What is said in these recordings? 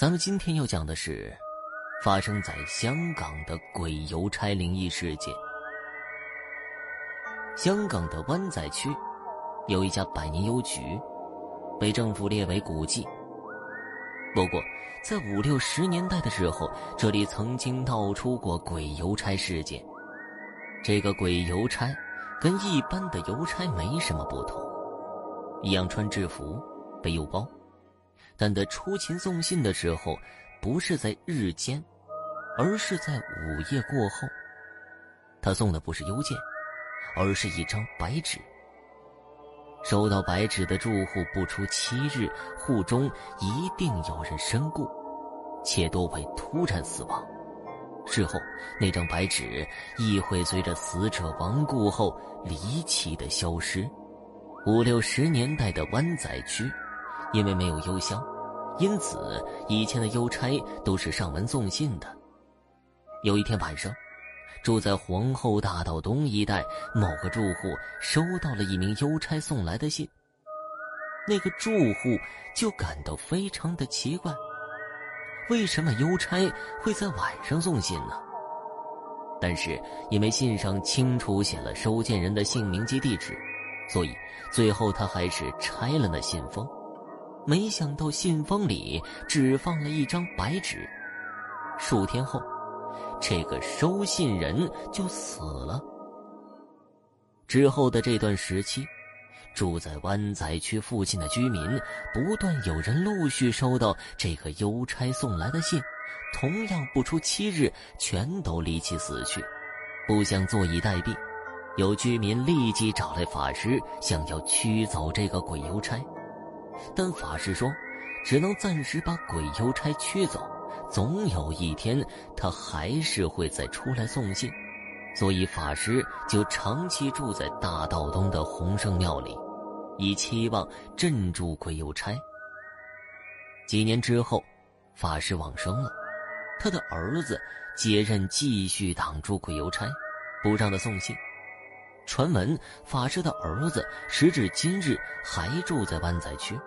咱们今天要讲的是发生在香港的鬼邮差灵异事件。香港的湾仔区有一家百年邮局，被政府列为古迹。不过，在五六十年代的时候，这里曾经闹出过鬼邮差事件。这个鬼邮差跟一般的邮差没什么不同，一样穿制服，背邮包。但他出勤送信的时候，不是在日间，而是在午夜过后。他送的不是邮件，而是一张白纸。收到白纸的住户不出七日，户中一定有人身故，且多为突然死亡。事后，那张白纸亦会随着死者亡故后离奇的消失。五六十年代的湾仔区。因为没有邮箱，因此以前的邮差都是上门送信的。有一天晚上，住在皇后大道东一带某个住户收到了一名邮差送来的信。那个住户就感到非常的奇怪：为什么邮差会在晚上送信呢？但是因为信上清楚写了收件人的姓名及地址，所以最后他还是拆了那信封。没想到信封里只放了一张白纸。数天后，这个收信人就死了。之后的这段时期，住在湾仔区附近的居民不断有人陆续收到这个邮差送来的信，同样不出七日，全都离奇死去。不想坐以待毙，有居民立即找来法师，想要驱走这个鬼邮差。但法师说，只能暂时把鬼邮差驱走，总有一天他还是会再出来送信，所以法师就长期住在大道东的洪圣庙里，以期望镇住鬼邮差。几年之后，法师往生了，他的儿子接任，继续挡住鬼邮差，不让他送信。传闻法师的儿子时至今日还住在湾仔区。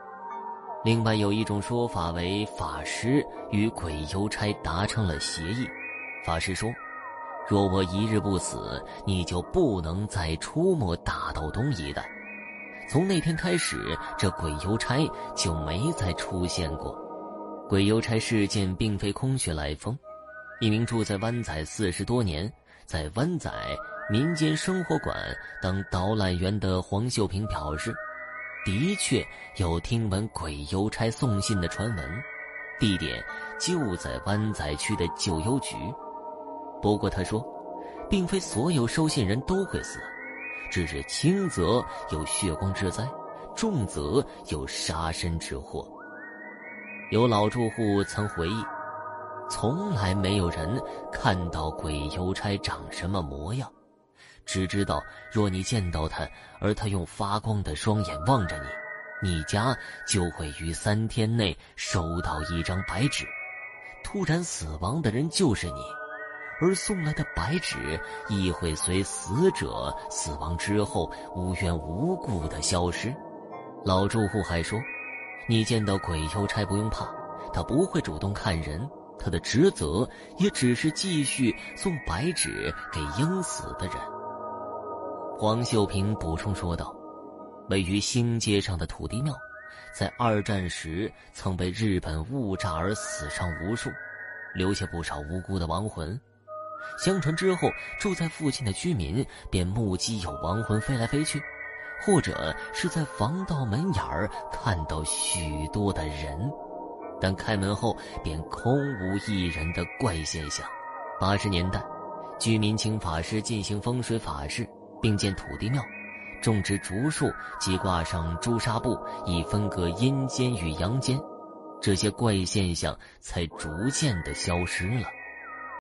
另外有一种说法为法师与鬼邮差达成了协议，法师说：“若我一日不死，你就不能再出没大道东一带。”从那天开始，这鬼邮差就没再出现过。鬼邮差事件并非空穴来风，一名住在湾仔四十多年，在湾仔民间生活馆当导览员的黄秀平表示。的确有听闻鬼邮差送信的传闻，地点就在湾仔区的旧邮局。不过他说，并非所有收信人都会死，只是轻则有血光之灾，重则有杀身之祸。有老住户曾回忆，从来没有人看到鬼邮差长什么模样。只知道，若你见到他，而他用发光的双眼望着你，你家就会于三天内收到一张白纸。突然死亡的人就是你，而送来的白纸亦会随死者死亡之后无缘无故的消失。老住户还说，你见到鬼邮差不用怕，他不会主动看人，他的职责也只是继续送白纸给应死的人。黄秀平补充说道：“位于新街上的土地庙，在二战时曾被日本误炸而死伤无数，留下不少无辜的亡魂。相传之后，住在附近的居民便目击有亡魂飞来飞去，或者是在防盗门眼儿看到许多的人，但开门后便空无一人的怪现象。八十年代，居民请法师进行风水法事。”并建土地庙，种植竹树及挂上朱砂布，以分隔阴间与阳间，这些怪现象才逐渐的消失了。